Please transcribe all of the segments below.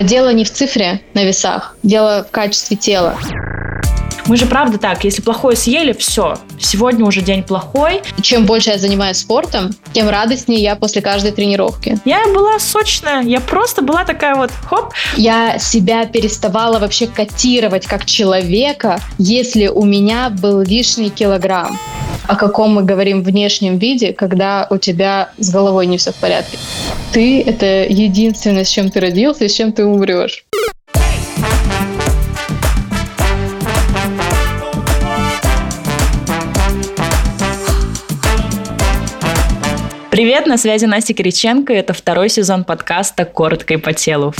Дело не в цифре на весах, дело в качестве тела. Мы же правда так, если плохое съели, все. Сегодня уже день плохой. Чем больше я занимаюсь спортом, тем радостнее я после каждой тренировки. Я была сочная, я просто была такая вот, хоп. Я себя переставала вообще котировать как человека, если у меня был лишний килограмм. О каком мы говорим внешнем виде, когда у тебя с головой не все в порядке. Ты — это единственное, с чем ты родился и с чем ты умрешь. Привет, на связи Настя Кириченко, это второй сезон подкаста «Коротко и по телу»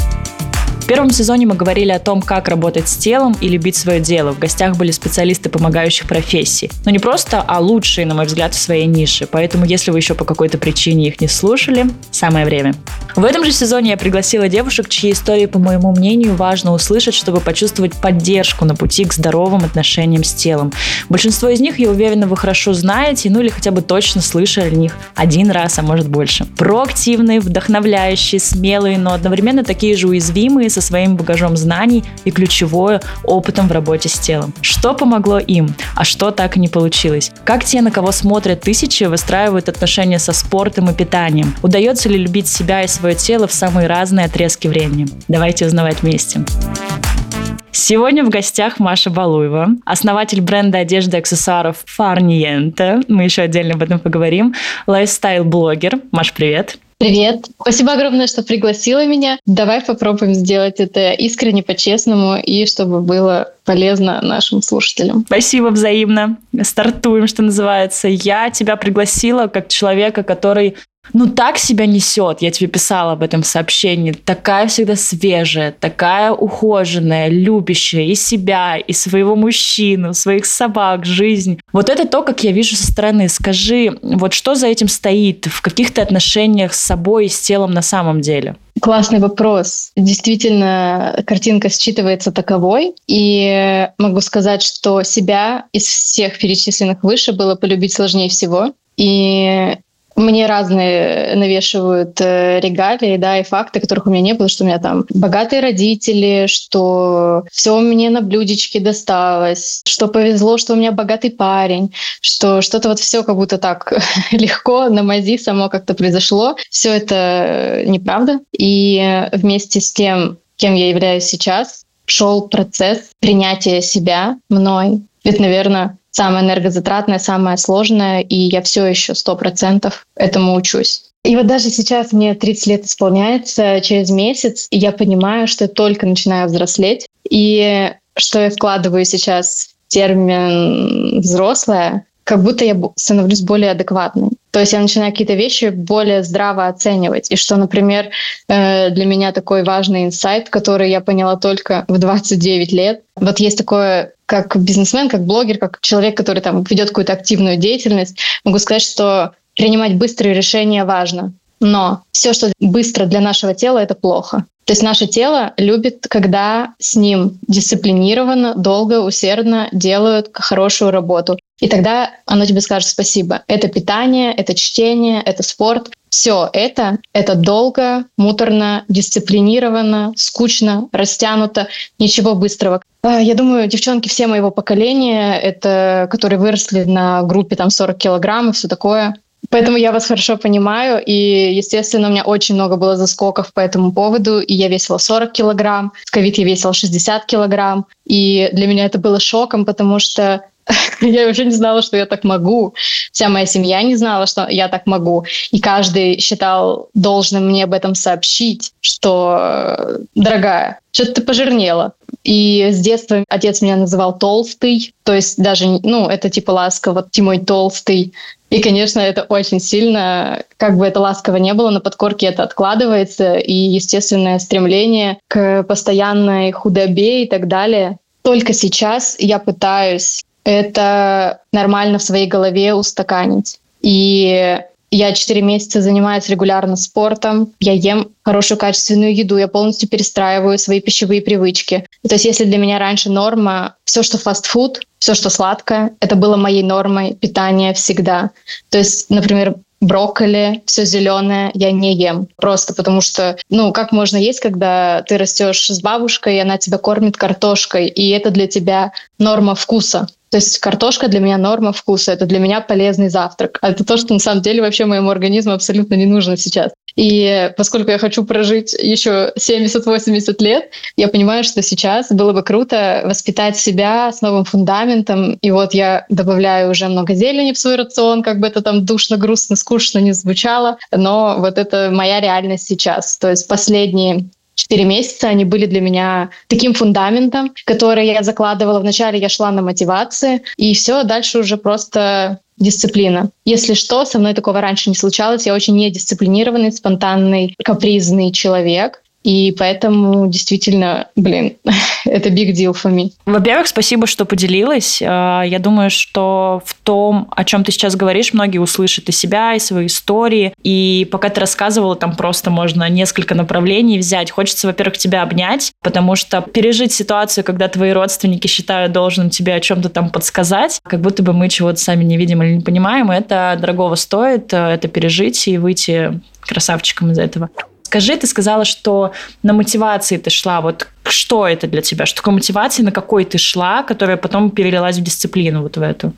первом сезоне мы говорили о том, как работать с телом и любить свое дело. В гостях были специалисты помогающих профессий. Но не просто, а лучшие, на мой взгляд, в своей нише. Поэтому, если вы еще по какой-то причине их не слушали, самое время. В этом же сезоне я пригласила девушек, чьи истории, по моему мнению, важно услышать, чтобы почувствовать поддержку на пути к здоровым отношениям с телом. Большинство из них, я уверена, вы хорошо знаете, ну или хотя бы точно слышали о них один раз, а может больше. Проактивные, вдохновляющие, смелые, но одновременно такие же уязвимые, со своим багажом знаний и ключевое опытом в работе с телом. Что помогло им, а что так и не получилось? Как те, на кого смотрят тысячи, выстраивают отношения со спортом и питанием? Удается ли любить себя и свое тело в самые разные отрезки времени? Давайте узнавать вместе. Сегодня в гостях Маша Балуева, основатель бренда одежды и аксессуаров Farniente. Мы еще отдельно об этом поговорим. Лайфстайл-блогер. Маш, привет. Привет. Спасибо огромное, что пригласила меня. Давай попробуем сделать это искренне, по-честному и чтобы было полезно нашим слушателям. Спасибо взаимно. Стартуем, что называется. Я тебя пригласила как человека, который ну так себя несет. Я тебе писала об этом в сообщении. Такая всегда свежая, такая ухоженная, любящая и себя, и своего мужчину, своих собак, жизнь. Вот это то, как я вижу со стороны. Скажи, вот что за этим стоит в каких-то отношениях с собой и с телом на самом деле? Классный вопрос. Действительно, картинка считывается таковой. И могу сказать, что себя из всех перечисленных выше было полюбить сложнее всего. И мне разные навешивают э, регалии, да, и факты, которых у меня не было, что у меня там богатые родители, что все мне на блюдечке досталось, что повезло, что у меня богатый парень, что что-то вот все как будто так легко на мази само как-то произошло. Все это неправда. И вместе с тем, кем я являюсь сейчас, шел процесс принятия себя мной. Ведь, наверное, самое энергозатратное, самое сложное, и я все еще сто процентов этому учусь. И вот даже сейчас мне 30 лет исполняется, через месяц, и я понимаю, что я только начинаю взрослеть, и что я вкладываю сейчас в термин «взрослая», как будто я становлюсь более адекватной. То есть я начинаю какие-то вещи более здраво оценивать. И что, например, э, для меня такой важный инсайт, который я поняла только в 29 лет. Вот есть такое как бизнесмен, как блогер, как человек, который там ведет какую-то активную деятельность, могу сказать, что принимать быстрые решения важно. Но все, что быстро для нашего тела, это плохо. То есть наше тело любит, когда с ним дисциплинированно, долго, усердно делают хорошую работу. И тогда оно тебе скажет спасибо. Это питание, это чтение, это спорт. Все это, это долго, муторно, дисциплинированно, скучно, растянуто, ничего быстрого. А, я думаю, девчонки все моего поколения, это которые выросли на группе там 40 килограмм и все такое, Поэтому я вас хорошо понимаю, и, естественно, у меня очень много было заскоков по этому поводу, и я весила 40 килограмм, в ковид я весила 60 килограмм, и для меня это было шоком, потому что я уже не знала, что я так могу. Вся моя семья не знала, что я так могу. И каждый считал должным мне об этом сообщить, что, дорогая, что-то ты пожирнела. И с детства отец меня называл толстый, то есть даже, ну, это типа ласково, ты мой толстый. И, конечно, это очень сильно, как бы это ласково не было, на подкорке это откладывается, и естественное стремление к постоянной худобе и так далее. Только сейчас я пытаюсь это нормально в своей голове устаканить. И Я 4 месяца занимаюсь регулярно спортом, я ем хорошую качественную еду, я полностью перестраиваю свои пищевые привычки. То есть если для меня раньше норма все, что фастфуд, все, что сладкое, это было моей нормой питания всегда. То есть, например, брокколи, все зеленое я не ем. Просто потому что, ну, как можно есть, когда ты растешь с бабушкой, и она тебя кормит картошкой, и это для тебя норма вкуса. То есть картошка для меня норма вкуса, это для меня полезный завтрак. А это то, что на самом деле вообще моему организму абсолютно не нужно сейчас. И поскольку я хочу прожить еще 70-80 лет, я понимаю, что сейчас было бы круто воспитать себя с новым фундаментом. И вот я добавляю уже много зелени в свой рацион, как бы это там душно, грустно, скучно не звучало. Но вот это моя реальность сейчас. То есть последние четыре месяца, они были для меня таким фундаментом, который я закладывала. Вначале я шла на мотивации, и все, дальше уже просто дисциплина. Если что, со мной такого раньше не случалось. Я очень недисциплинированный, спонтанный, капризный человек. И поэтому действительно, блин, это big deal for me. Во-первых, спасибо, что поделилась. А, я думаю, что в том, о чем ты сейчас говоришь, многие услышат и себя, и свои истории. И пока ты рассказывала, там просто можно несколько направлений взять. Хочется, во-первых, тебя обнять, потому что пережить ситуацию, когда твои родственники считают должным тебе о чем-то там подсказать, как будто бы мы чего-то сами не видим или не понимаем, это дорогого стоит, э, это пережить и выйти красавчиком из этого. Скажи, ты сказала, что на мотивации ты шла. Вот что это для тебя? Что такое мотивация, на какой ты шла, которая потом перелилась в дисциплину вот в эту?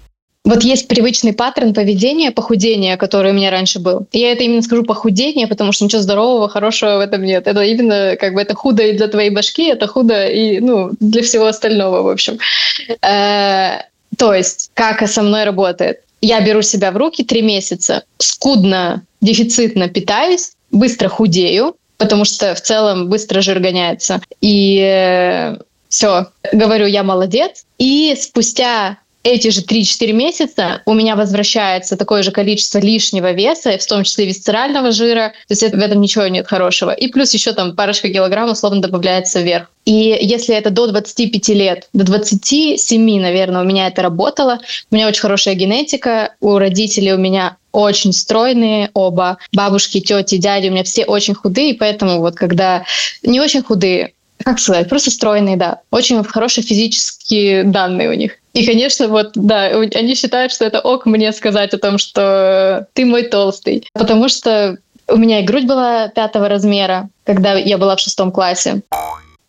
Вот есть привычный паттерн поведения, похудения, который у меня раньше был. Я это именно скажу похудение, потому что ничего здорового, хорошего в этом нет. Это именно как бы это худо и для твоей башки, это худо и ну, для всего остального, в общем. Э, то есть, как со мной работает? Я беру себя в руки три месяца, скудно, дефицитно питаюсь, быстро худею, потому что в целом быстро жир гоняется. И э, все, говорю, я молодец. И спустя эти же 3-4 месяца у меня возвращается такое же количество лишнего веса, в том числе висцерального жира. То есть в этом ничего нет хорошего. И плюс еще там парочка килограмм условно добавляется вверх. И если это до 25 лет, до 27, наверное, у меня это работало. У меня очень хорошая генетика, у родителей у меня очень стройные оба, бабушки, тети, дяди, у меня все очень худые, поэтому вот когда не очень худые, как сказать, просто стройные, да, очень хорошие физические данные у них. И, конечно, вот, да, они считают, что это ок мне сказать о том, что ты мой толстый, потому что у меня и грудь была пятого размера, когда я была в шестом классе.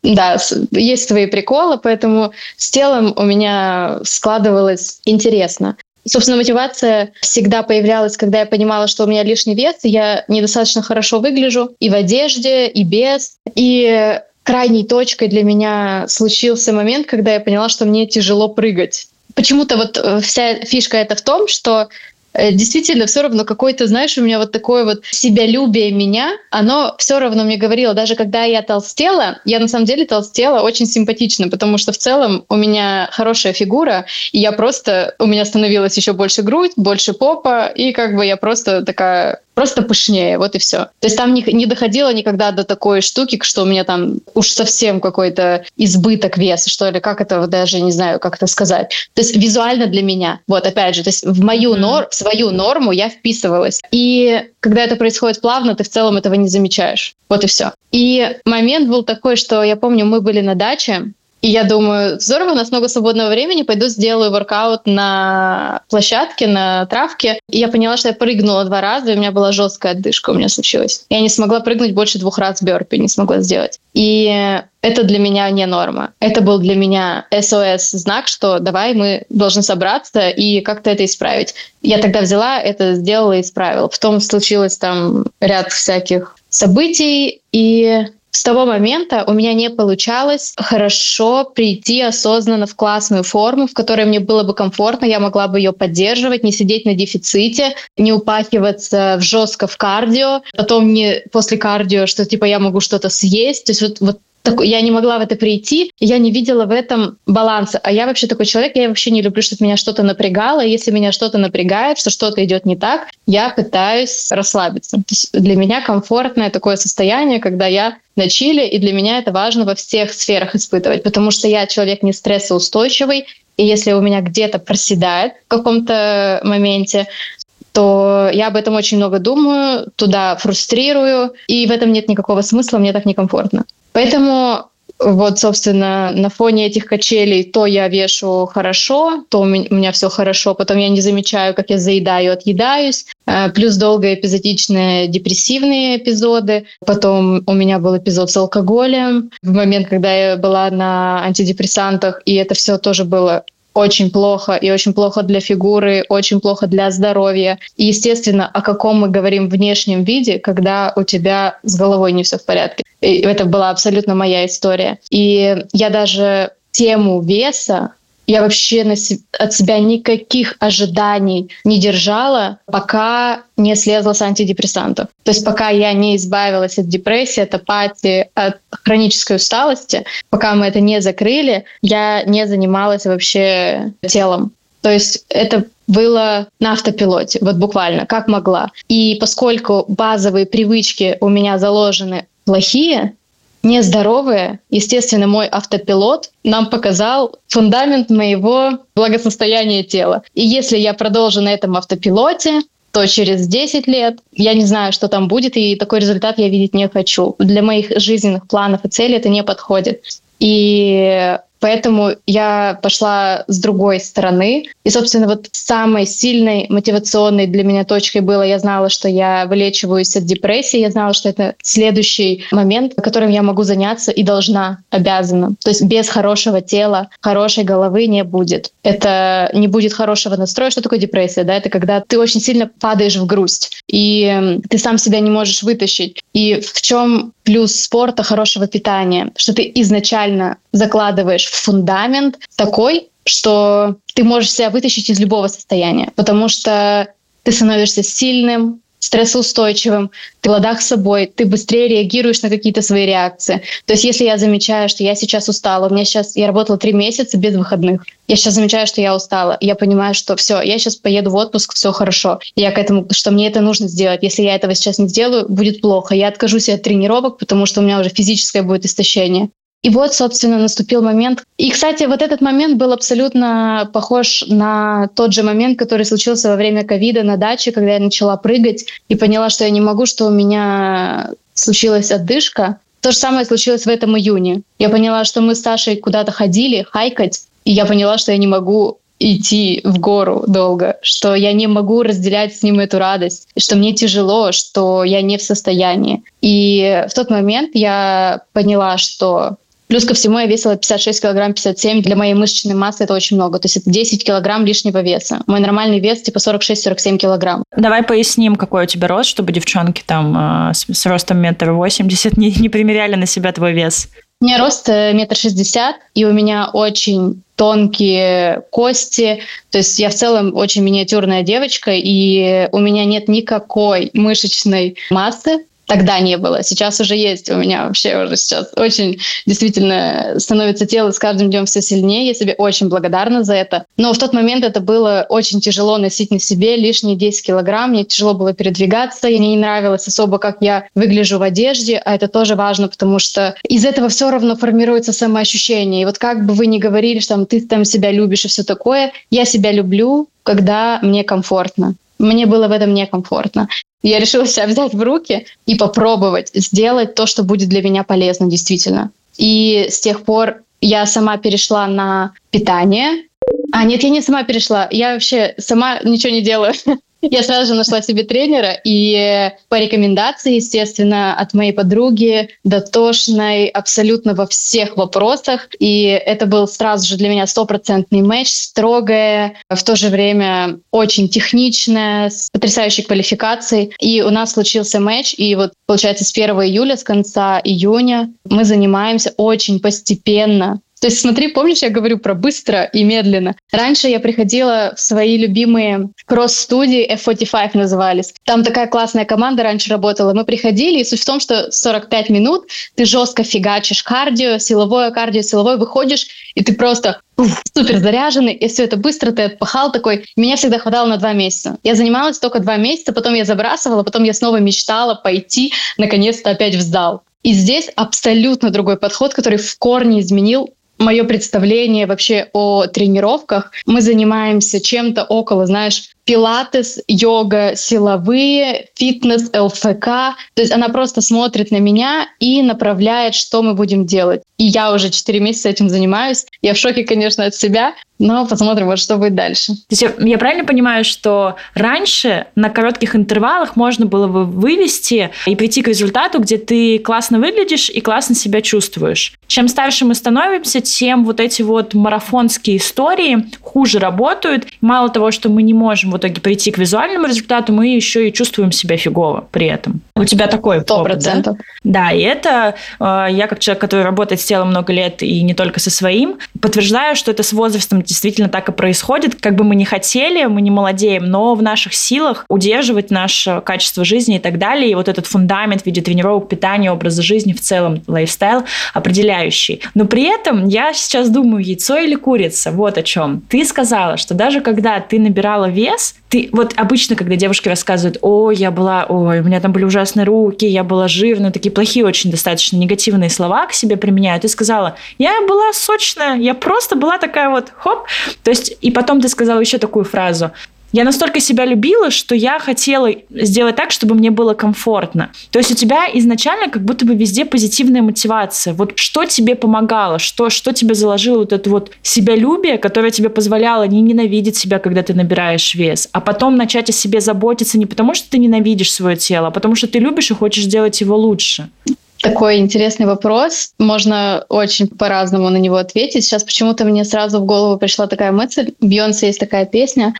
Да, есть свои приколы, поэтому с телом у меня складывалось интересно. Собственно, мотивация всегда появлялась, когда я понимала, что у меня лишний вес, и я недостаточно хорошо выгляжу и в одежде, и без. И крайней точкой для меня случился момент, когда я поняла, что мне тяжело прыгать. Почему-то вот э, вся фишка это в том, что действительно все равно какой-то, знаешь, у меня вот такое вот себялюбие меня, оно все равно мне говорило, даже когда я толстела, я на самом деле толстела очень симпатично, потому что в целом у меня хорошая фигура, и я просто, у меня становилась еще больше грудь, больше попа, и как бы я просто такая просто пышнее, вот и все. То есть там не, не доходило никогда до такой штуки, что у меня там уж совсем какой-то избыток веса, что ли, как это даже не знаю, как это сказать. То есть визуально для меня, вот опять же, то есть в мою в свою норму я вписывалась. И когда это происходит плавно, ты в целом этого не замечаешь. Вот и все. И момент был такой, что я помню, мы были на даче, и я думаю, здорово, у нас много свободного времени, пойду сделаю воркаут на площадке, на травке. И я поняла, что я прыгнула два раза, и у меня была жесткая отдышка у меня случилась. Я не смогла прыгнуть больше двух раз бёрпи, не смогла сделать. И это для меня не норма. Это был для меня СОС-знак, что давай мы должны собраться и как-то это исправить. Я тогда взяла это, сделала и исправила. Потом случилось там ряд всяких событий, и с того момента у меня не получалось хорошо прийти осознанно в классную форму, в которой мне было бы комфортно, я могла бы ее поддерживать, не сидеть на дефиците, не упахиваться в жестко в кардио, потом не после кардио, что типа я могу что-то съесть. То есть вот, вот так, я не могла в это прийти, я не видела в этом баланса. А я вообще такой человек, я вообще не люблю, чтобы меня что-то напрягало. Если меня что-то напрягает, что что-то идет не так, я пытаюсь расслабиться. То есть для меня комфортное такое состояние, когда я на чили, и для меня это важно во всех сферах испытывать, потому что я человек не стрессоустойчивый, и если у меня где-то проседает в каком-то моменте, то я об этом очень много думаю, туда фрустрирую, и в этом нет никакого смысла, мне так некомфортно. Поэтому вот, собственно, на фоне этих качелей то я вешу хорошо, то у меня все хорошо, потом я не замечаю, как я заедаю, отъедаюсь. Э, плюс долго эпизодичные депрессивные эпизоды. Потом у меня был эпизод с алкоголем в момент, когда я была на антидепрессантах, и это все тоже было очень плохо, и очень плохо для фигуры, очень плохо для здоровья. И, естественно, о каком мы говорим внешнем виде, когда у тебя с головой не все в порядке. И это была абсолютно моя история. И я даже тему веса я вообще на се- от себя никаких ожиданий не держала, пока не слезла с антидепрессантов. То есть пока я не избавилась от депрессии, от апатии, от хронической усталости, пока мы это не закрыли, я не занималась вообще телом. То есть это было на автопилоте, вот буквально, как могла. И поскольку базовые привычки у меня заложены плохие, нездоровые, естественно, мой автопилот нам показал фундамент моего благосостояния тела. И если я продолжу на этом автопилоте, то через 10 лет я не знаю, что там будет, и такой результат я видеть не хочу. Для моих жизненных планов и целей это не подходит. И Поэтому я пошла с другой стороны. И, собственно, вот самой сильной мотивационной для меня точкой было, я знала, что я вылечиваюсь от депрессии, я знала, что это следующий момент, которым я могу заняться и должна, обязана. То есть без хорошего тела, хорошей головы не будет. Это не будет хорошего настроя. Что такое депрессия? Да? Это когда ты очень сильно падаешь в грусть, и ты сам себя не можешь вытащить. И в чем плюс спорта, хорошего питания, что ты изначально закладываешь в фундамент такой, что ты можешь себя вытащить из любого состояния, потому что ты становишься сильным, стрессоустойчивым, ты в ладах с собой, ты быстрее реагируешь на какие-то свои реакции. То есть если я замечаю, что я сейчас устала, у меня сейчас, я работала три месяца без выходных, я сейчас замечаю, что я устала, я понимаю, что все, я сейчас поеду в отпуск, все хорошо, я к этому, что мне это нужно сделать. Если я этого сейчас не сделаю, будет плохо. Я откажусь от тренировок, потому что у меня уже физическое будет истощение. И вот, собственно, наступил момент. И, кстати, вот этот момент был абсолютно похож на тот же момент, который случился во время ковида на даче, когда я начала прыгать и поняла, что я не могу, что у меня случилась отдышка. То же самое случилось в этом июне. Я поняла, что мы с Сашей куда-то ходили хайкать, и я поняла, что я не могу идти в гору долго, что я не могу разделять с ним эту радость, что мне тяжело, что я не в состоянии. И в тот момент я поняла, что Плюс ко всему я весила 56 килограмм 57. Для моей мышечной массы это очень много. То есть это 10 килограмм лишнего веса. Мой нормальный вес типа 46-47 килограмм. Давай поясним, какой у тебя рост, чтобы девчонки там э, с, с ростом метр восемьдесят не, не примеряли на себя твой вес. У меня рост э, метр шестьдесят, и у меня очень тонкие кости. То есть я в целом очень миниатюрная девочка, и у меня нет никакой мышечной массы. Тогда не было, сейчас уже есть. У меня вообще уже сейчас очень действительно становится тело с каждым днем все сильнее. Я себе очень благодарна за это. Но в тот момент это было очень тяжело носить на себе лишние 10 килограмм. Мне тяжело было передвигаться. Мне не нравилось особо, как я выгляжу в одежде. А это тоже важно, потому что из этого все равно формируется самоощущение. И вот как бы вы ни говорили, что там, ты там себя любишь и все такое, я себя люблю, когда мне комфортно. Мне было в этом некомфортно. Я решила себя взять в руки и попробовать сделать то, что будет для меня полезно действительно. И с тех пор я сама перешла на питание. А, нет, я не сама перешла. Я вообще сама ничего не делаю. Я сразу же нашла себе тренера, и по рекомендации, естественно, от моей подруги, дотошной абсолютно во всех вопросах. И это был сразу же для меня стопроцентный матч, строгое, в то же время очень техничное, с потрясающей квалификацией. И у нас случился матч, и вот, получается, с 1 июля, с конца июня мы занимаемся очень постепенно то есть смотри, помнишь, я говорю про быстро и медленно. Раньше я приходила в свои любимые кросс-студии, F45 назывались. Там такая классная команда раньше работала. Мы приходили, и суть в том, что 45 минут ты жестко фигачишь кардио, силовое кардио, силовое, выходишь, и ты просто супер заряженный, и все это быстро ты отпахал такой. Меня всегда хватало на два месяца. Я занималась только два месяца, потом я забрасывала, потом я снова мечтала пойти, наконец-то опять в зал. И здесь абсолютно другой подход, который в корне изменил мое представление вообще о тренировках. Мы занимаемся чем-то около, знаешь, пилатес, йога, силовые, фитнес, ЛФК. То есть она просто смотрит на меня и направляет, что мы будем делать. И я уже 4 месяца этим занимаюсь. Я в шоке, конечно, от себя, но посмотрим, вот что будет дальше. То есть я правильно понимаю, что раньше на коротких интервалах можно было бы вывести и прийти к результату, где ты классно выглядишь и классно себя чувствуешь. Чем старше мы становимся, тем вот эти вот марафонские истории хуже работают. Мало того, что мы не можем в итоге прийти к визуальному результату, мы еще и чувствуем себя фигово при этом. У тебя такой 100%. опыт, да? Да, и это э, я как человек, который работает с телом много лет и не только со своим, подтверждаю, что это с возрастом действительно так и происходит. Как бы мы ни хотели, мы не молодеем, но в наших силах удерживать наше качество жизни и так далее. И вот этот фундамент в виде тренировок, питания, образа жизни в целом, лайфстайл определяющий. Но при этом я сейчас думаю, яйцо или курица, вот о чем. Ты сказала, что даже когда ты набирала вес, ты вот обычно, когда девушки рассказывают, о, я была, ой, у меня там были ужасные руки, я была жирная, такие плохие очень достаточно негативные слова к себе применяют. Ты сказала, я была сочная, я просто была такая вот, хоп. То есть, и потом ты сказала еще такую фразу, я настолько себя любила, что я хотела сделать так, чтобы мне было комфортно. То есть у тебя изначально как будто бы везде позитивная мотивация. Вот что тебе помогало, что, что тебе заложило вот это вот себялюбие, которое тебе позволяло не ненавидеть себя, когда ты набираешь вес, а потом начать о себе заботиться не потому, что ты ненавидишь свое тело, а потому что ты любишь и хочешь сделать его лучше. Такой интересный вопрос. Можно очень по-разному на него ответить. Сейчас почему-то мне сразу в голову пришла такая мысль. В Бьонсе есть такая песня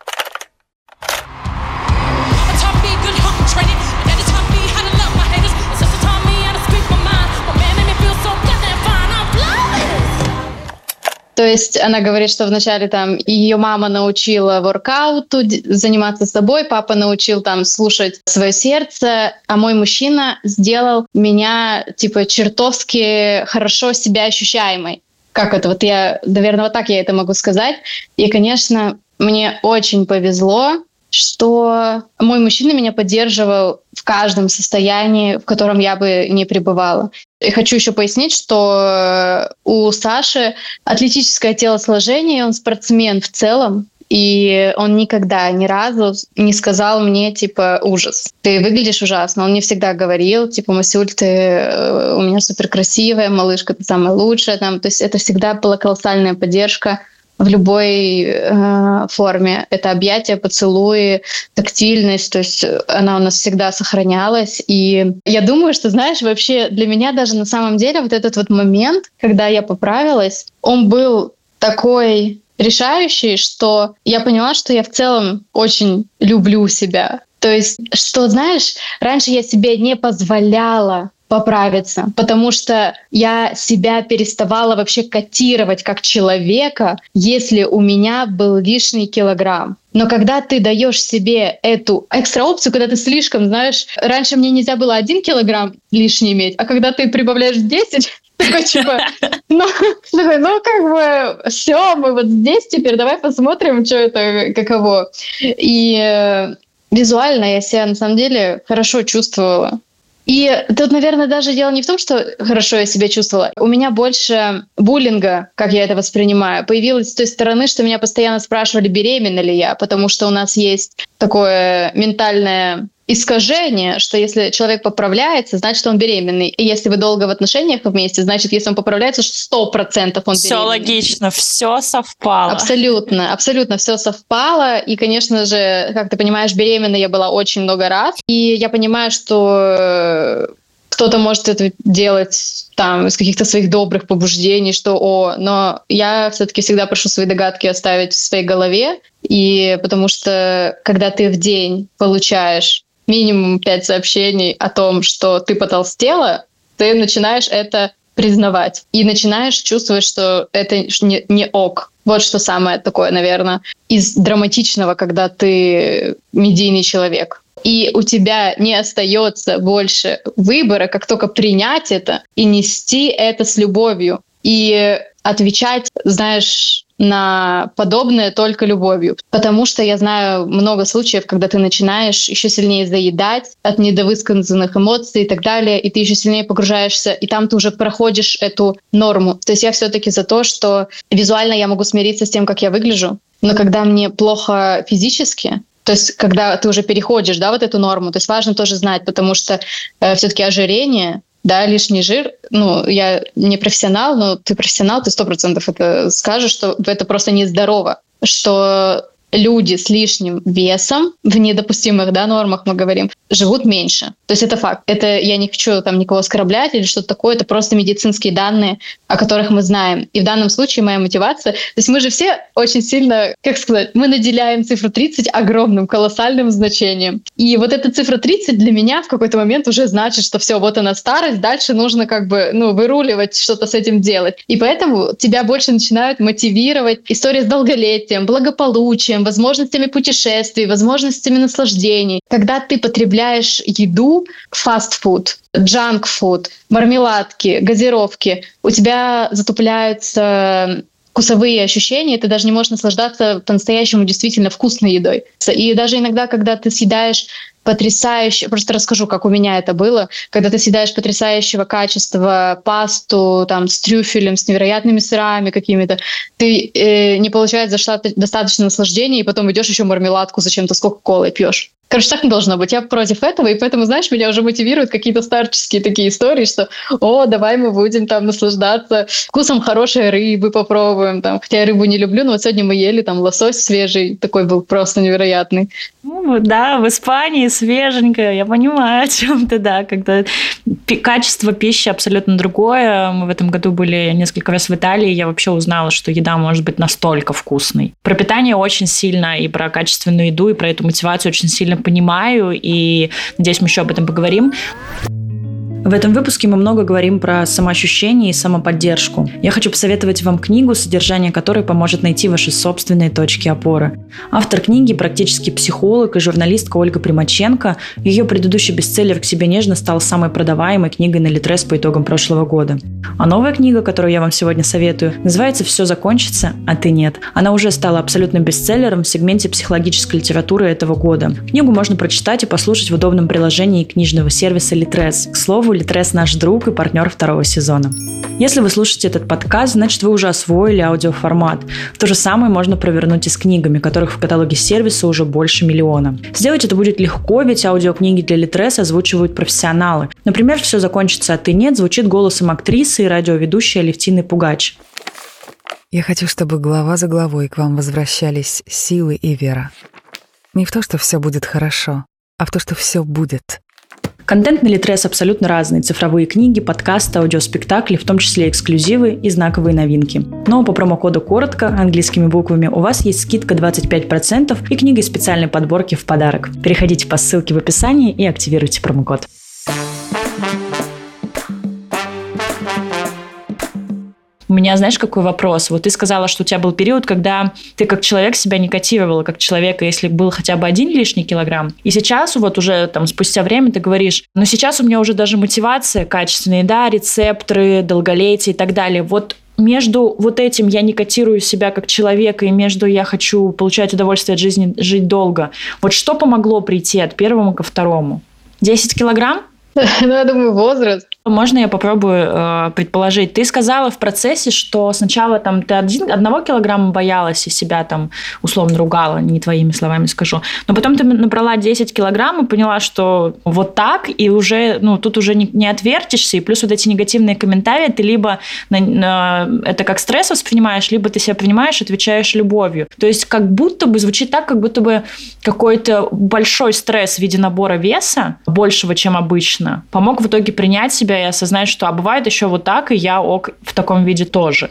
То есть она говорит, что вначале там ее мама научила воркауту, заниматься собой, папа научил там слушать свое сердце, а мой мужчина сделал меня типа чертовски хорошо себя ощущаемой. Как это? Вот я, наверное, вот так я это могу сказать. И, конечно, мне очень повезло, что мой мужчина меня поддерживал в каждом состоянии, в котором я бы не пребывала. И хочу еще пояснить, что у Саши атлетическое телосложение, он спортсмен в целом, и он никогда ни разу не сказал мне, типа, ужас. Ты выглядишь ужасно. Он мне всегда говорил, типа, Масюль, ты э, у меня супер красивая, малышка, ты самая лучшая. Там. То есть это всегда была колоссальная поддержка в любой э, форме. Это объятия, поцелуи, тактильность, то есть она у нас всегда сохранялась. И я думаю, что, знаешь, вообще для меня даже на самом деле вот этот вот момент, когда я поправилась, он был такой решающий, что я поняла, что я в целом очень люблю себя. То есть, что, знаешь, раньше я себе не позволяла поправиться, потому что я себя переставала вообще котировать как человека, если у меня был лишний килограмм. Но когда ты даешь себе эту экстра опцию, когда ты слишком, знаешь, раньше мне нельзя было один килограмм лишний иметь, а когда ты прибавляешь 10, такой типа, ну, ну как бы все, мы вот здесь теперь, давай посмотрим, что это, каково. И э, визуально я себя на самом деле хорошо чувствовала. И тут, наверное, даже дело не в том, что хорошо я себя чувствовала. У меня больше буллинга, как я это воспринимаю, появилось с той стороны, что меня постоянно спрашивали, беременна ли я, потому что у нас есть такое ментальное искажение, что если человек поправляется, значит, он беременный. И если вы долго в отношениях вместе, значит, если он поправляется, сто процентов он все беременный. Все логично, все совпало. Абсолютно, абсолютно все совпало. И, конечно же, как ты понимаешь, беременна я была очень много раз. И я понимаю, что э, кто-то может это делать там из каких-то своих добрых побуждений, что о, но я все-таки всегда прошу свои догадки оставить в своей голове, и потому что когда ты в день получаешь минимум пять сообщений о том, что ты потолстела, ты начинаешь это признавать и начинаешь чувствовать, что это не, не ок. Вот что самое такое, наверное, из драматичного, когда ты медийный человек. И у тебя не остается больше выбора, как только принять это и нести это с любовью. И отвечать, знаешь, на подобное только любовью. Потому что я знаю много случаев, когда ты начинаешь еще сильнее заедать от недовысказанных эмоций и так далее, и ты еще сильнее погружаешься, и там ты уже проходишь эту норму. То есть я все-таки за то, что визуально я могу смириться с тем, как я выгляжу, но когда мне плохо физически, то есть, когда ты уже переходишь, да, вот эту норму, то есть важно тоже знать, потому что э, все-таки ожирение, да, лишний жир, ну, я не профессионал, но ты профессионал, ты сто процентов это скажешь, что это просто нездорово, что люди с лишним весом в недопустимых да, нормах, мы говорим, живут меньше. То есть это факт. Это я не хочу там никого оскорблять или что-то такое. Это просто медицинские данные, о которых мы знаем. И в данном случае моя мотивация... То есть мы же все очень сильно, как сказать, мы наделяем цифру 30 огромным, колоссальным значением. И вот эта цифра 30 для меня в какой-то момент уже значит, что все, вот она старость, дальше нужно как бы ну, выруливать, что-то с этим делать. И поэтому тебя больше начинают мотивировать история с долголетием, благополучием, удовольствием, возможностями путешествий, возможностями наслаждений. Когда ты потребляешь еду, фастфуд, джанк-фуд, мармеладки, газировки, у тебя затупляются вкусовые ощущения, ты даже не можешь наслаждаться по-настоящему действительно вкусной едой. И даже иногда, когда ты съедаешь потрясающе, просто расскажу, как у меня это было, когда ты съедаешь потрясающего качества пасту там с трюфелем, с невероятными сырами какими-то, ты э, не получаешь достаточно наслаждения, и потом идешь еще мармеладку зачем-то с кока-колой пьешь. Короче, так не должно быть. Я против этого, и поэтому, знаешь, меня уже мотивируют какие-то старческие такие истории, что, о, давай мы будем там наслаждаться вкусом хорошей рыбы, попробуем там. Хотя я рыбу не люблю, но вот сегодня мы ели там лосось свежий, такой был просто невероятный. Ну, да, в Испании свеженькое, я понимаю, о чем ты, да, когда качество пищи абсолютно другое. Мы в этом году были несколько раз в Италии, я вообще узнала, что еда может быть настолько вкусной. Про питание очень сильно, и про качественную еду, и про эту мотивацию очень сильно понимаю, и надеюсь, мы еще об этом поговорим. В этом выпуске мы много говорим про самоощущение и самоподдержку. Я хочу посоветовать вам книгу, содержание которой поможет найти ваши собственные точки опоры. Автор книги – практически психолог и журналистка Ольга Примаченко. Ее предыдущий бестселлер «К себе нежно» стал самой продаваемой книгой на Литрес по итогам прошлого года. А новая книга, которую я вам сегодня советую, называется «Все закончится, а ты нет». Она уже стала абсолютным бестселлером в сегменте психологической литературы этого года. Книгу можно прочитать и послушать в удобном приложении книжного сервиса Литрес. К слову, слову, Литрес наш друг и партнер второго сезона. Если вы слушаете этот подкаст, значит вы уже освоили аудиоформат. То же самое можно провернуть и с книгами, которых в каталоге сервиса уже больше миллиона. Сделать это будет легко, ведь аудиокниги для Литрес озвучивают профессионалы. Например, «Все закончится, а ты нет» звучит голосом актрисы и радиоведущей Алевтины Пугач. Я хочу, чтобы глава за главой к вам возвращались силы и вера. Не в то, что все будет хорошо, а в то, что все будет. Контент на Литрес абсолютно разный. Цифровые книги, подкасты, аудиоспектакли, в том числе эксклюзивы и знаковые новинки. Но по промокоду «Коротко» английскими буквами у вас есть скидка 25% и книга из специальной подборки в подарок. Переходите по ссылке в описании и активируйте промокод. У меня, знаешь, какой вопрос? Вот ты сказала, что у тебя был период, когда ты как человек себя не котировала, как человека, если был хотя бы один лишний килограмм. И сейчас вот уже там спустя время ты говоришь, но сейчас у меня уже даже мотивация, качественная еда, рецепторы, долголетие и так далее. Вот между вот этим я не котирую себя как человека, и между я хочу получать удовольствие от жизни, жить долго. Вот что помогло прийти от первого ко второму? 10 килограмм? Ну, я думаю, возраст. Можно я попробую э, предположить? Ты сказала в процессе, что сначала там ты один, одного килограмма боялась и себя там условно ругала, не твоими словами скажу. Но потом ты набрала 10 килограмм и поняла, что вот так, и уже, ну, тут уже не, не отвертишься, и плюс вот эти негативные комментарии, ты либо на, на, это как стресс воспринимаешь, либо ты себя принимаешь, отвечаешь любовью. То есть как будто бы звучит так, как будто бы какой-то большой стресс в виде набора веса, большего, чем обычно, помог в итоге принять себя себя и осознать, что а бывает еще вот так, и я ок в таком виде тоже.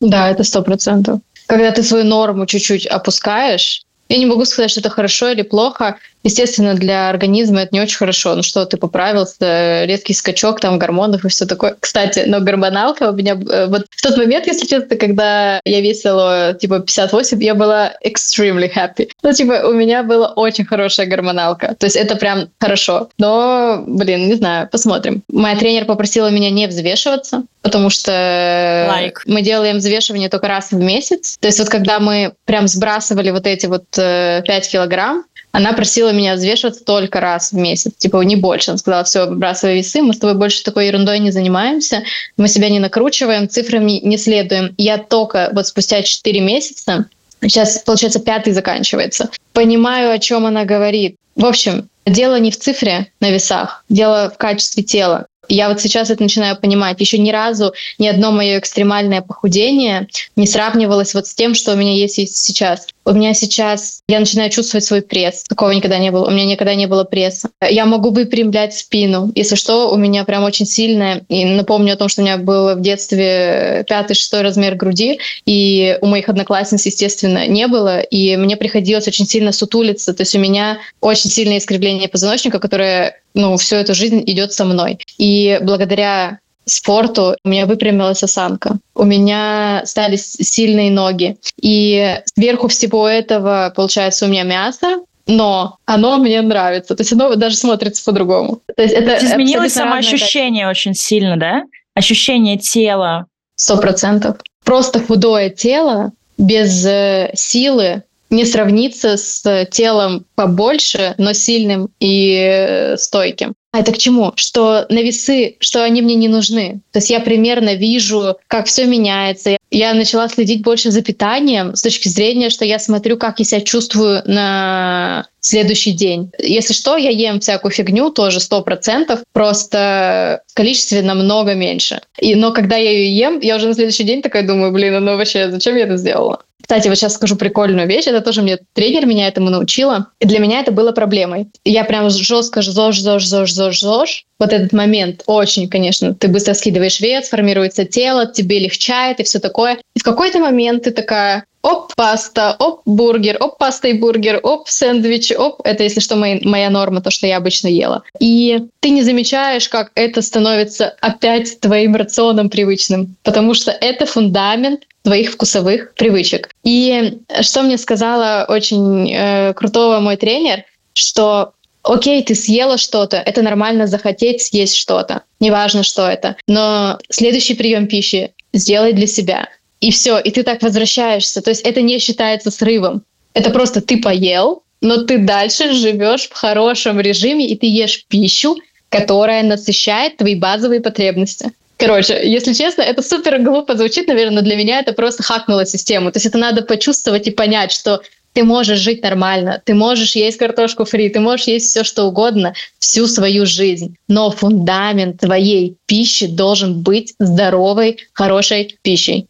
Да, это сто процентов. Когда ты свою норму чуть-чуть опускаешь, я не могу сказать, что это хорошо или плохо. Естественно, для организма это не очень хорошо. Ну что, ты поправился, резкий скачок там гормонов и все такое. Кстати, но гормоналка у меня... Э, вот в тот момент, если честно, когда я весила типа 58, я была extremely happy. Ну, типа, у меня была очень хорошая гормоналка. То есть это прям хорошо. Но, блин, не знаю, посмотрим. Моя тренер попросила меня не взвешиваться, потому что like. мы делаем взвешивание только раз в месяц. То есть вот когда мы прям сбрасывали вот эти вот э, 5 килограмм, она просила меня взвешиваться только раз в месяц, типа не больше. Она сказала, все, выбрасывай весы, мы с тобой больше такой ерундой не занимаемся, мы себя не накручиваем, цифрами не следуем. Я только вот спустя 4 месяца, сейчас, получается, пятый заканчивается, понимаю, о чем она говорит. В общем, дело не в цифре на весах, дело в качестве тела. Я вот сейчас это начинаю понимать. Еще ни разу ни одно мое экстремальное похудение не сравнивалось вот с тем, что у меня есть сейчас. У меня сейчас, я начинаю чувствовать свой пресс. Такого никогда не было. У меня никогда не было пресса. Я могу выпрямлять спину. Если что, у меня прям очень сильная. И напомню о том, что у меня был в детстве пятый-шестой размер груди, и у моих одноклассниц, естественно, не было. И мне приходилось очень сильно сутулиться. То есть у меня очень сильное искривление позвоночника, которое ну, всю эту жизнь идет со мной. И благодаря спорту у меня выпрямилась осанка. У меня стали сильные ноги. И сверху всего этого, получается, у меня мясо, но оно мне нравится. То есть оно даже смотрится по-другому. То есть это изменилось самоощущение очень сильно, да? Ощущение тела. Сто процентов. Просто худое тело без э, силы не сравнится с телом побольше, но сильным и э, стойким. А это к чему? Что на весы, что они мне не нужны. То есть я примерно вижу, как все меняется. Я начала следить больше за питанием с точки зрения, что я смотрю, как я себя чувствую на следующий день. Если что, я ем всякую фигню тоже сто процентов, просто в количестве намного меньше. И, но когда я ее ем, я уже на следующий день такая думаю, блин, ну вообще, зачем я это сделала? Кстати, вот сейчас скажу прикольную вещь. Это тоже мне тренер меня этому научила. И для меня это было проблемой. Я прям жестко ЗОЖ, ЗОЖ, ЗОЖ, ЗОЖ. Вот этот момент очень, конечно, ты быстро скидываешь вес, формируется тело, тебе легчает и все такое. И в какой-то момент ты такая, оп, паста, оп, бургер, оп, паста и бургер, оп, сэндвич, оп. Это, если что, моя, моя норма, то, что я обычно ела. И ты не замечаешь, как это становится опять твоим рационом привычным, потому что это фундамент твоих вкусовых привычек. И что мне сказала очень э, крутого мой тренер, что окей, ты съела что-то, это нормально захотеть съесть что-то, неважно, что это, но следующий прием пищи сделай для себя. И все, и ты так возвращаешься. То есть это не считается срывом. Это просто ты поел, но ты дальше живешь в хорошем режиме, и ты ешь пищу, которая насыщает твои базовые потребности. Короче, если честно, это супер глупо звучит, наверное, но для меня это просто хакнуло систему. То есть это надо почувствовать и понять, что ты можешь жить нормально, ты можешь есть картошку фри, ты можешь есть все что угодно всю свою жизнь, но фундамент твоей пищи должен быть здоровой, хорошей пищей.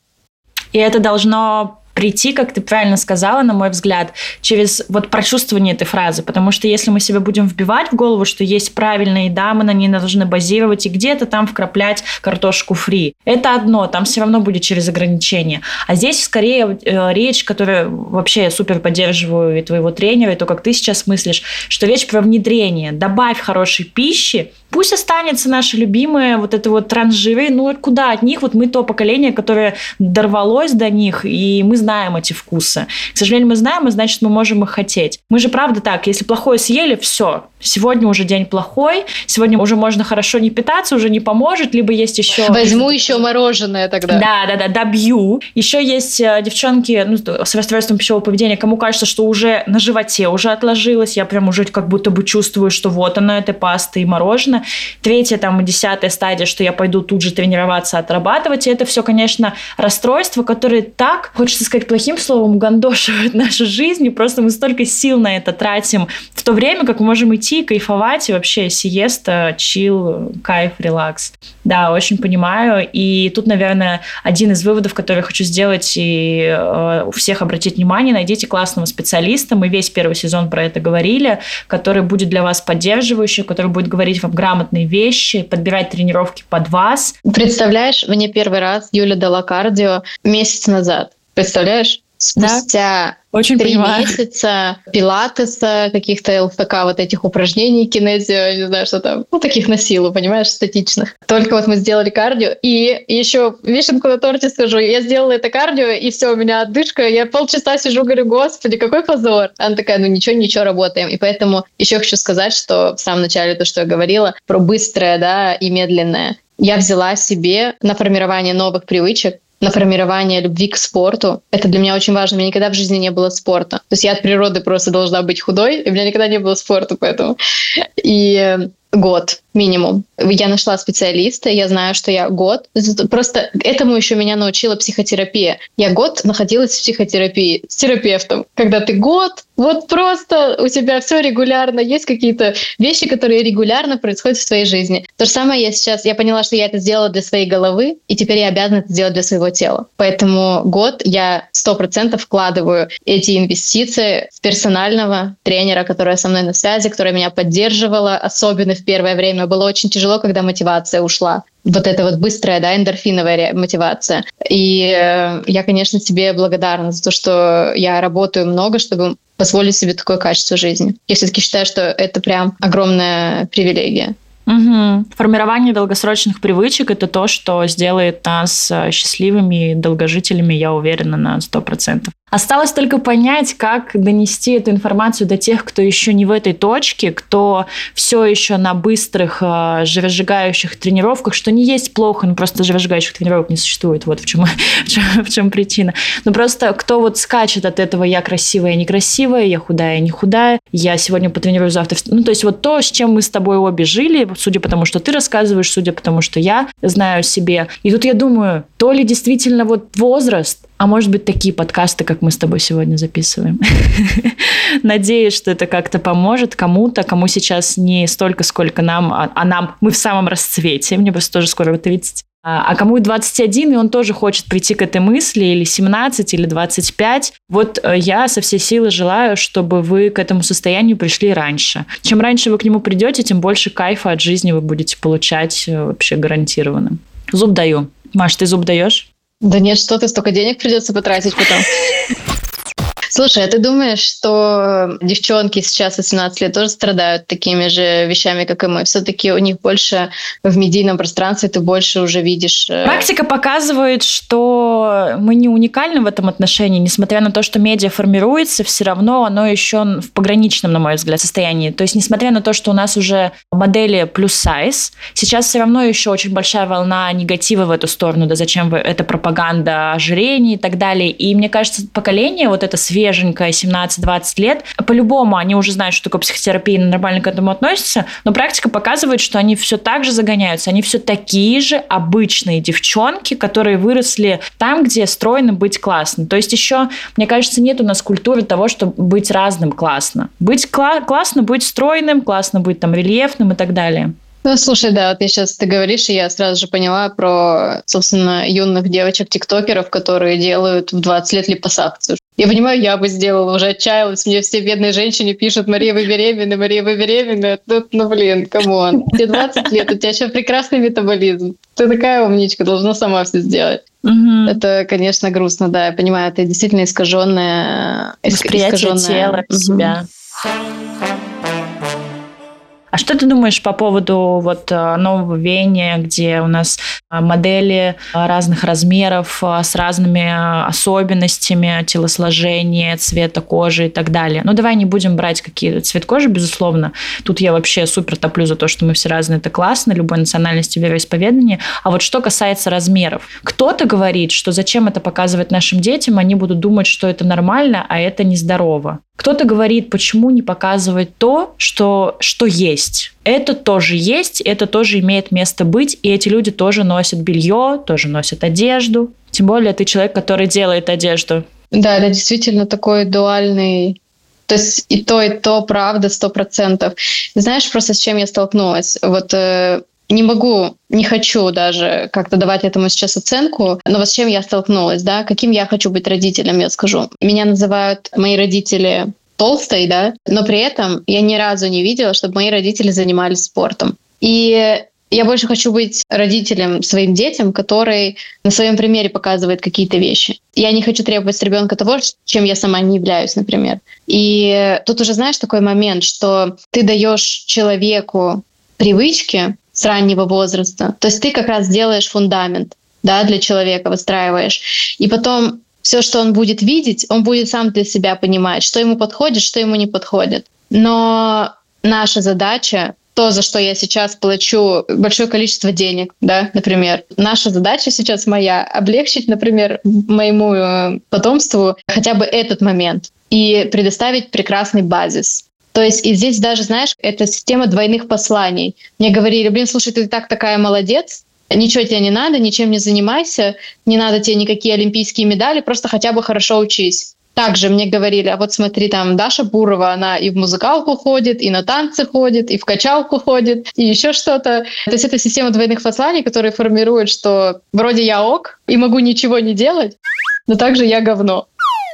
И это должно прийти, как ты правильно сказала, на мой взгляд, через вот прочувствование этой фразы. Потому что если мы себе будем вбивать в голову, что есть правильная еда, мы на ней должны базировать и где-то там вкраплять картошку фри. Это одно, там все равно будет через ограничения. А здесь скорее э, речь, которую вообще я супер поддерживаю и твоего тренера, и то, как ты сейчас мыслишь, что речь про внедрение. Добавь хорошей пищи, Пусть останется наши любимые вот это вот транжиры, ну куда от них? Вот мы то поколение, которое дорвалось до них, и мы знаем эти вкусы. К сожалению, мы знаем, и значит, мы можем их хотеть. Мы же правда так, если плохое съели, все, сегодня уже день плохой, сегодня уже можно хорошо не питаться, уже не поможет, либо есть еще... Возьму еще мороженое тогда. Да, да, да, добью. Еще есть э, девчонки ну, с расстройством пищевого поведения, кому кажется, что уже на животе уже отложилось, я прям уже как будто бы чувствую, что вот оно, это паста и мороженое. Третья, там, десятая стадия, что я пойду тут же тренироваться, отрабатывать. И это все, конечно, расстройства, которые так, хочется сказать плохим словом, гандошивают нашу жизнь. И просто мы столько сил на это тратим в то время, как мы можем идти, кайфовать и вообще сиеста, чил, кайф, релакс. Да, очень понимаю. И тут, наверное, один из выводов, который хочу сделать и э, всех обратить внимание, найдите классного специалиста. Мы весь первый сезон про это говорили, который будет для вас поддерживающий, который будет говорить вам грамотные вещи, подбирать тренировки под вас. Представляешь, мне первый раз Юля дала кардио месяц назад. Представляешь? Спустя очень три понимаю. месяца пилатеса, каких-то ЛФК, вот этих упражнений, кинезио, не знаю, что там, ну, таких на силу, понимаешь, статичных. Только вот мы сделали кардио, и еще вишенку на торте скажу, я сделала это кардио, и все, у меня отдышка, я полчаса сижу, говорю, господи, какой позор. Она такая, ну ничего, ничего, работаем. И поэтому еще хочу сказать, что в самом начале то, что я говорила, про быстрое, да, и медленное. Я взяла себе на формирование новых привычек на формирование любви к спорту. Это для меня очень важно. У меня никогда в жизни не было спорта. То есть я от природы просто должна быть худой, и у меня никогда не было спорта, поэтому. И год минимум. Я нашла специалиста, я знаю, что я год. Просто этому еще меня научила психотерапия. Я год находилась в психотерапии с терапевтом. Когда ты год, вот просто у тебя все регулярно, есть какие-то вещи, которые регулярно происходят в твоей жизни. То же самое я сейчас, я поняла, что я это сделала для своей головы, и теперь я обязана это сделать для своего тела. Поэтому год я сто процентов вкладываю эти инвестиции в персонального тренера, которая со мной на связи, которая меня поддерживала, особенно в первое время было очень тяжело, когда мотивация ушла. Вот эта вот быстрая, да, эндорфиновая мотивация. И э, я, конечно, тебе благодарна за то, что я работаю много, чтобы позволить себе такое качество жизни. Я все-таки считаю, что это прям огромная привилегия. Угу. Формирование долгосрочных привычек – это то, что сделает нас э, счастливыми долгожителями, я уверена, на 100%. Осталось только понять, как донести эту информацию до тех, кто еще не в этой точке, кто все еще на быстрых э, живосжигающих тренировках, что не есть плохо, но просто живосжигающих тренировок не существует. Вот в чем, в чем, в чем причина. Но просто кто вот скачет от этого «я красивая, я некрасивая, я худая, я не худая, я сегодня потренирую, завтра...» Ну, то есть вот то, с чем мы с тобой обе жили, судя по тому, что ты рассказываешь, судя по тому, что я знаю о себе. И тут я думаю, то ли действительно вот возраст, а может быть, такие подкасты, как мы с тобой сегодня записываем. Надеюсь, что это как-то поможет кому-то, кому сейчас не столько, сколько нам, а, а нам, мы в самом расцвете, мне просто тоже скоро 30. А, а кому 21, и он тоже хочет прийти к этой мысли, или 17, или 25. Вот э, я со всей силы желаю, чтобы вы к этому состоянию пришли раньше. Чем раньше вы к нему придете, тем больше кайфа от жизни вы будете получать э, вообще гарантированно. Зуб даю. Маш, ты зуб даешь? Да нет, что ты, столько денег придется потратить потом. Слушай, а ты думаешь, что девчонки сейчас 18 лет тоже страдают такими же вещами, как и мы? Все-таки у них больше в медийном пространстве ты больше уже видишь... Э, Практика показывает, что мы не уникальны в этом отношении. Несмотря на то, что медиа формируется, все равно оно еще в пограничном, на мой взгляд, состоянии. То есть, несмотря на то, что у нас уже модели плюс сайз, сейчас все равно еще очень большая волна негатива в эту сторону. Да зачем вы... Это пропаганда ожирения и так далее. И мне кажется, поколение вот это свежее, свеженькая, 17-20 лет, по-любому они уже знают, что такое психотерапия, и нормально к этому относятся, но практика показывает, что они все так же загоняются, они все такие же обычные девчонки, которые выросли там, где стройно быть классно. То есть еще, мне кажется, нет у нас культуры того, что быть разным классно. Быть кла- классно, быть стройным, классно быть там рельефным и так далее. Ну, слушай, да, вот я сейчас ты говоришь, и я сразу же поняла про, собственно, юных девочек-тиктокеров, которые делают в 20 лет липосакцию. Я понимаю, я бы сделала, уже отчаялась. Мне все бедные женщины пишут, Мария, вы беременны, Мария, вы беременны. Тут, ну, блин, come on. Тебе 20 лет, у тебя еще прекрасный метаболизм. Ты такая умничка, должна сама все сделать. Угу. Это, конечно, грустно, да, я понимаю, это действительно искаженное... Восприятие искаженное... тела, угу. себя. А что ты думаешь по поводу вот э, нового веяния, где у нас э, модели э, разных размеров с разными особенностями телосложения, цвета кожи и так далее? Ну, давай не будем брать какие-то цвет кожи, безусловно. Тут я вообще супер топлю за то, что мы все разные, это классно, любой национальности, вероисповедания. А вот что касается размеров. Кто-то говорит, что зачем это показывать нашим детям, они будут думать, что это нормально, а это нездорово. Кто-то говорит, почему не показывать то, что, что есть. Это тоже есть, это тоже имеет место быть, и эти люди тоже носят белье, тоже носят одежду. Тем более ты человек, который делает одежду. Да, это действительно такой дуальный то есть и то, и то правда, сто процентов. Знаешь, просто с чем я столкнулась? Вот э, не могу, не хочу даже как-то давать этому сейчас оценку, но вот с чем я столкнулась, да, каким я хочу быть родителем, я скажу. Меня называют мои родители толстой, да, но при этом я ни разу не видела, чтобы мои родители занимались спортом. И Я больше хочу быть родителем своим детям, который на своем примере показывает какие-то вещи. Я не хочу требовать с ребенка того, чем я сама не являюсь, например. И тут уже знаешь такой момент, что ты даешь человеку привычки с раннего возраста. То есть ты как раз делаешь фундамент да, для человека, выстраиваешь. И потом все, что он будет видеть, он будет сам для себя понимать, что ему подходит, что ему не подходит. Но наша задача то, за что я сейчас плачу большое количество денег, да, например. Наша задача сейчас моя — облегчить, например, моему э, потомству хотя бы этот момент и предоставить прекрасный базис. То есть и здесь даже, знаешь, это система двойных посланий. Мне говорили, блин, слушай, ты так такая молодец, ничего тебе не надо, ничем не занимайся, не надо тебе никакие олимпийские медали, просто хотя бы хорошо учись. Также мне говорили, а вот смотри, там Даша Бурова, она и в музыкалку ходит, и на танцы ходит, и в качалку ходит, и еще что-то. То есть это система двойных посланий, которые формируют, что вроде я ок, и могу ничего не делать, но также я говно.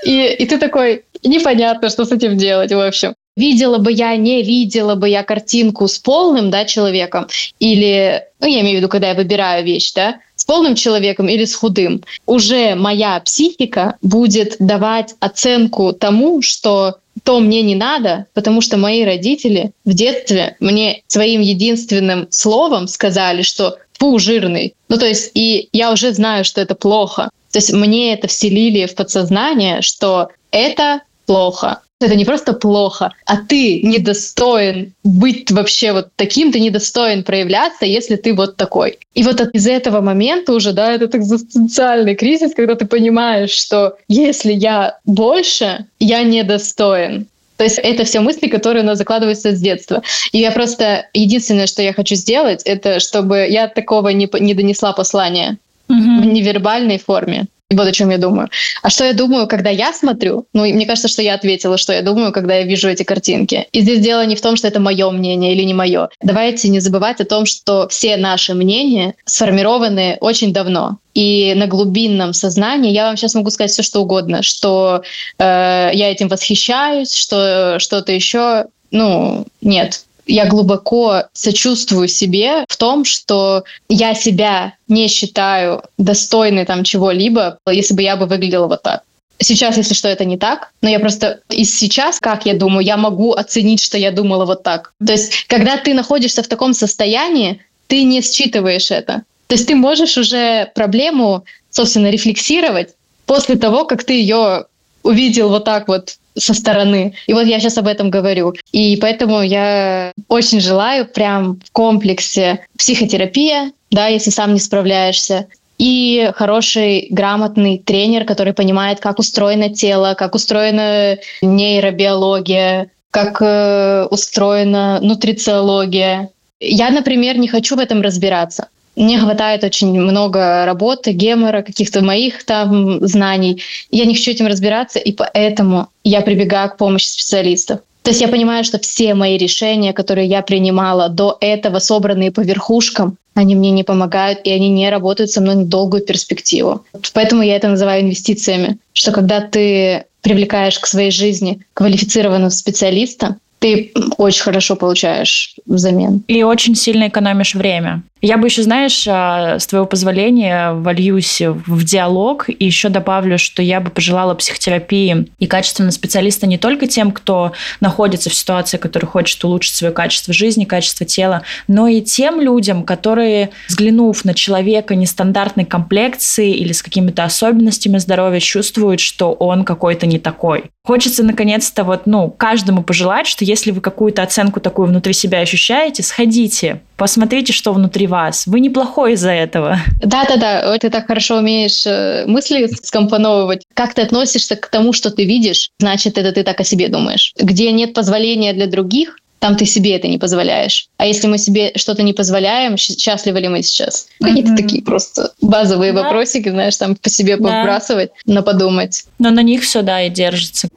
И, и ты такой, непонятно, что с этим делать, в общем видела бы я, не видела бы я картинку с полным да, человеком, или, ну, я имею в виду, когда я выбираю вещь, да, с полным человеком или с худым, уже моя психика будет давать оценку тому, что то мне не надо, потому что мои родители в детстве мне своим единственным словом сказали, что фу, жирный. Ну, то есть, и я уже знаю, что это плохо. То есть мне это вселили в подсознание, что это плохо это не просто плохо, а ты недостоин быть вообще вот таким, ты недостоин проявляться, если ты вот такой. И вот из этого момента уже, да, это экзистенциальный кризис, когда ты понимаешь, что если я больше, я недостоин. То есть это все мысли, которые у нас закладываются с детства. И я просто... Единственное, что я хочу сделать, это чтобы я такого не, не донесла послания mm-hmm. в невербальной форме. Вот о чем я думаю. А что я думаю, когда я смотрю? Ну, мне кажется, что я ответила, что я думаю, когда я вижу эти картинки. И здесь дело не в том, что это мое мнение или не мое. Давайте не забывать о том, что все наши мнения сформированы очень давно. И на глубинном сознании я вам сейчас могу сказать все, что угодно, что э, я этим восхищаюсь, что что-то еще. Ну, нет, я глубоко сочувствую себе в том, что я себя не считаю достойной там чего-либо, если бы я бы выглядела вот так. Сейчас, если что, это не так, но я просто и сейчас, как я думаю, я могу оценить, что я думала вот так. То есть, когда ты находишься в таком состоянии, ты не считываешь это. То есть ты можешь уже проблему, собственно, рефлексировать после того, как ты ее увидел вот так вот со стороны. И вот я сейчас об этом говорю. И поэтому я очень желаю прям в комплексе психотерапия, да, если сам не справляешься, и хороший, грамотный тренер, который понимает, как устроено тело, как устроена нейробиология, как э, устроена нутрициология. Я, например, не хочу в этом разбираться. Мне хватает очень много работы, гемора, каких-то моих там знаний. Я не хочу этим разбираться, и поэтому я прибегаю к помощи специалистов. То есть я понимаю, что все мои решения, которые я принимала до этого, собранные по верхушкам, они мне не помогают, и они не работают со мной на долгую перспективу. Поэтому я это называю инвестициями, что когда ты привлекаешь к своей жизни квалифицированного специалиста, ты очень хорошо получаешь взамен. И очень сильно экономишь время. Я бы еще, знаешь, а, с твоего позволения вольюсь в диалог и еще добавлю, что я бы пожелала психотерапии и качественного специалиста не только тем, кто находится в ситуации, который хочет улучшить свое качество жизни, качество тела, но и тем людям, которые, взглянув на человека нестандартной комплекции или с какими-то особенностями здоровья, чувствуют, что он какой-то не такой. Хочется наконец-то вот, ну, каждому пожелать, что если вы какую-то оценку такую внутри себя ощущаете, сходите, посмотрите, что внутри вас. Вы неплохой из-за этого. Да-да-да, ты так хорошо умеешь э, мысли скомпоновывать. Как ты относишься к тому, что ты видишь, значит, это ты так о себе думаешь. Где нет позволения для других, там ты себе это не позволяешь. А если мы себе что-то не позволяем, счастливы ли мы сейчас? Какие-то mm-hmm. такие просто базовые да. вопросики, знаешь, там по себе да. побрасывать, на подумать. Но на них все, да, и держится.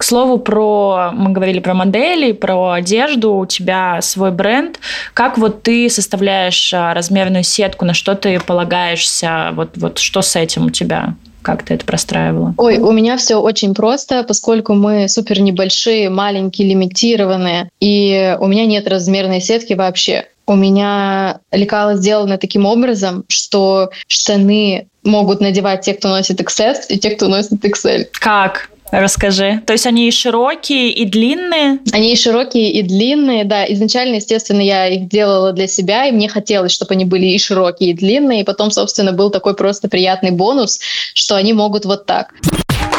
К слову, про мы говорили про модели, про одежду, у тебя свой бренд. Как вот ты составляешь а, размерную сетку, на что ты полагаешься, вот, вот что с этим у тебя? Как ты это простраивала? Ой, у меня все очень просто, поскольку мы супер небольшие, маленькие, лимитированные, и у меня нет размерной сетки вообще. у меня лекала сделаны таким образом, что штаны могут надевать те, кто носит XS, и те, кто носит XL. Как? Расскажи. То есть они и широкие, и длинные? Они и широкие, и длинные, да. Изначально, естественно, я их делала для себя, и мне хотелось, чтобы они были и широкие, и длинные. И потом, собственно, был такой просто приятный бонус, что они могут вот так.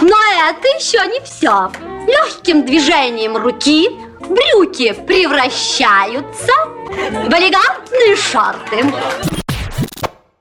Но это еще не все. Легким движением руки брюки превращаются в элегантные шарты.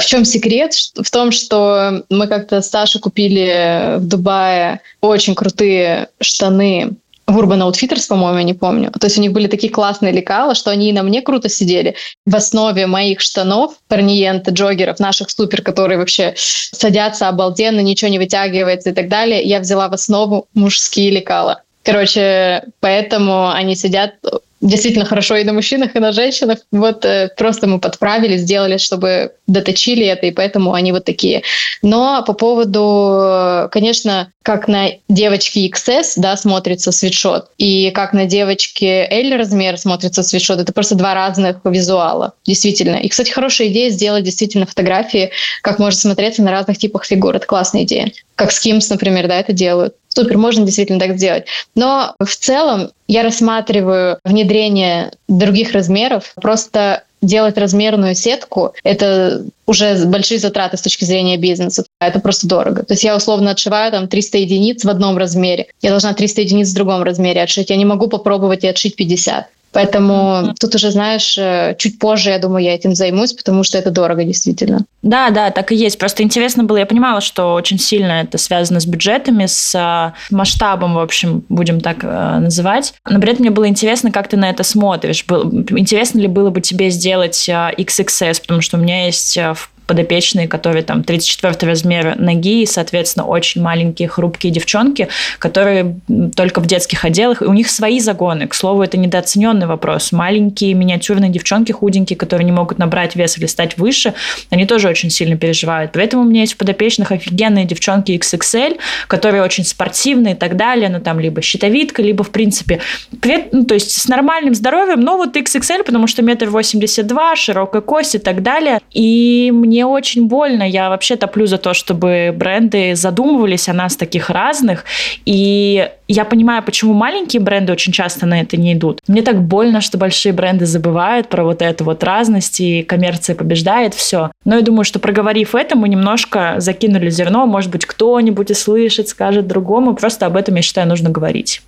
В чем секрет? В том, что мы как-то с Сашей купили в Дубае очень крутые штаны в Urban Outfitters, по-моему, я не помню. То есть у них были такие классные лекала, что они и на мне круто сидели. В основе моих штанов, парниенты, джогеров, наших супер, которые вообще садятся обалденно, ничего не вытягивается и так далее, я взяла в основу мужские лекала. Короче, поэтому они сидят действительно хорошо и на мужчинах, и на женщинах. Вот э, просто мы подправили, сделали, чтобы доточили это, и поэтому они вот такие. Но по поводу, конечно, как на девочке XS, да, смотрится свитшот, и как на девочке L размер смотрится свитшот, это просто два разных визуала, действительно. И, кстати, хорошая идея сделать действительно фотографии, как может смотреться на разных типах фигур. Это классная идея. Как Skims, например, да, это делают. Супер, можно действительно так сделать. Но в целом я рассматриваю внедрение других размеров просто делать размерную сетку — это уже большие затраты с точки зрения бизнеса. Это просто дорого. То есть я условно отшиваю там 300 единиц в одном размере. Я должна 300 единиц в другом размере отшить. Я не могу попробовать и отшить 50. Поэтому тут уже, знаешь, э, чуть позже, я думаю, я этим займусь, потому что это дорого действительно. Да, да, так и есть. Просто интересно было, я понимала, что очень сильно это связано с бюджетами, с э, масштабом, в общем, будем так э, называть. Но при этом мне было интересно, как ты на это смотришь. Интересно ли было бы тебе сделать XXS, потому что у меня есть подопечные, которые там 34 размера ноги, и, соответственно, очень маленькие, хрупкие девчонки, которые только в детских отделах, и у них свои загоны. К слову, это недооцененный вопрос. Маленькие миниатюрные девчонки, худенькие, которые не могут набрать вес или стать выше, они тоже очень сильно переживают. Поэтому у меня есть в подопечных офигенные девчонки XXL, которые очень спортивные и так далее, ну там либо щитовидка, либо в принципе, ну, то есть с нормальным здоровьем, но вот XXL, потому что метр восемьдесят два, широкая кость и так далее. И мне мне очень больно. Я вообще топлю за то, чтобы бренды задумывались о нас таких разных. И я понимаю, почему маленькие бренды очень часто на это не идут. Мне так больно, что большие бренды забывают про вот эту вот разность, и коммерция побеждает все. Но я думаю, что проговорив это, мы немножко закинули зерно. Может быть, кто-нибудь и слышит, скажет другому. Просто об этом, я считаю, нужно говорить.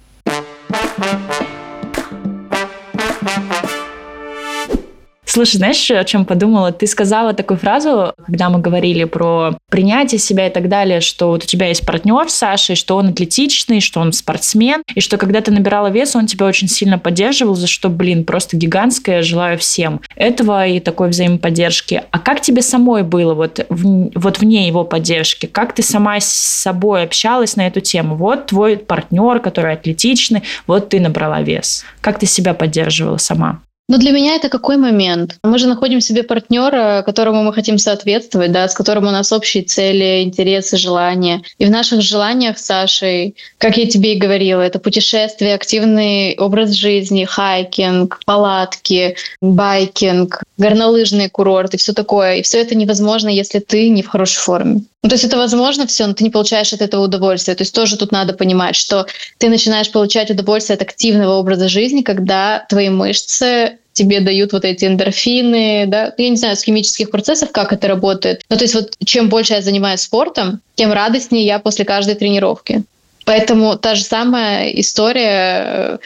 Слушай, знаешь, о чем подумала? Ты сказала такую фразу, когда мы говорили про принятие себя и так далее, что вот у тебя есть партнер с Сашей, что он атлетичный, что он спортсмен, и что когда ты набирала вес, он тебя очень сильно поддерживал, за что, блин, просто гигантское желаю всем этого и такой взаимоподдержки. А как тебе самой было вот, в, вот вне его поддержки? Как ты сама с собой общалась на эту тему? Вот твой партнер, который атлетичный, вот ты набрала вес. Как ты себя поддерживала сама? Но для меня это какой момент? Мы же находим себе партнера, которому мы хотим соответствовать, да, с которым у нас общие цели, интересы, желания. И в наших желаниях Сашей, как я тебе и говорила, это путешествие, активный образ жизни, хайкинг, палатки, biking, горнолыжные курорты, все такое. И все это невозможно, если ты не в хорошей форме. Ну, то есть это возможно все, но ты не получаешь от этого удовольствия. То есть тоже тут надо понимать, что ты начинаешь получать удовольствие от активного образа жизни, когда твои мышцы тебе дают вот эти эндорфины, да, я не знаю, с химических процессов, как это работает. Но то есть вот чем больше я занимаюсь спортом, тем радостнее я после каждой тренировки. Поэтому та же самая история э,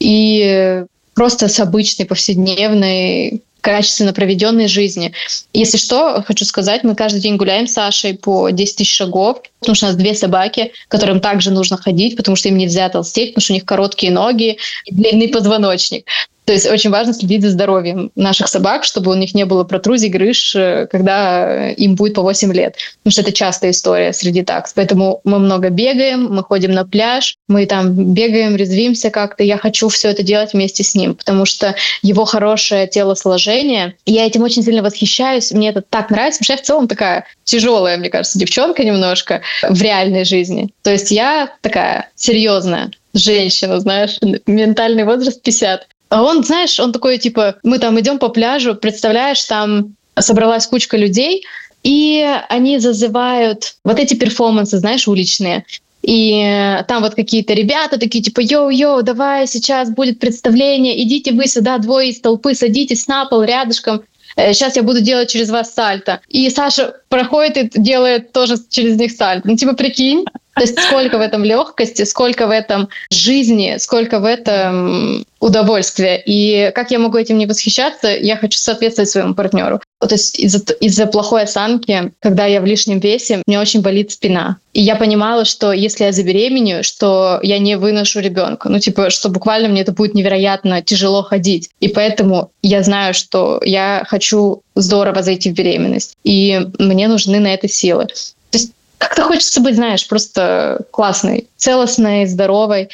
и просто с обычной повседневной качественно проведенной жизни. Если что, хочу сказать, мы каждый день гуляем с Сашей по 10 тысяч шагов, потому что у нас две собаки, которым также нужно ходить, потому что им нельзя толстеть, потому что у них короткие ноги и длинный позвоночник. То есть очень важно следить за здоровьем наших собак, чтобы у них не было протрузий, грыж, э, когда им будет по 8 лет. Потому что это частая история среди такс. Поэтому мы много бегаем, мы ходим на пляж, мы там бегаем, резвимся как-то. Я хочу все это делать вместе с ним, потому что его хорошее телосложение, я этим очень сильно восхищаюсь, мне это так нравится, потому что я в целом такая тяжелая, мне кажется, девчонка немножко в реальной жизни. То есть я такая серьезная женщина, знаешь, ментальный возраст 50. А он, знаешь, он такой, типа, мы там идем по пляжу, представляешь, там собралась кучка людей, и они зазывают вот эти перформансы, знаешь, уличные. И там вот какие-то ребята такие, типа, йоу-йоу, давай, сейчас будет представление, идите вы сюда, двое из толпы, садитесь на пол рядышком, сейчас э, я буду делать через вас сальто. И Саша проходит и делает тоже через них сальто. Ну, типа, прикинь, то есть сколько в этом легкости, сколько в этом жизни, сколько в этом удовольствия. И как я могу этим не восхищаться, я хочу соответствовать своему партнеру. То есть из-за из плохой осанки, когда я в лишнем весе, мне очень болит спина. И я понимала, что если я забеременею, что я не выношу ребенка. Ну, типа, что буквально мне это будет невероятно тяжело ходить. И поэтому я знаю, что я хочу здорово зайти в беременность. И мне нужны на это силы. Как-то хочется быть, знаешь, просто классной, целостной, здоровой.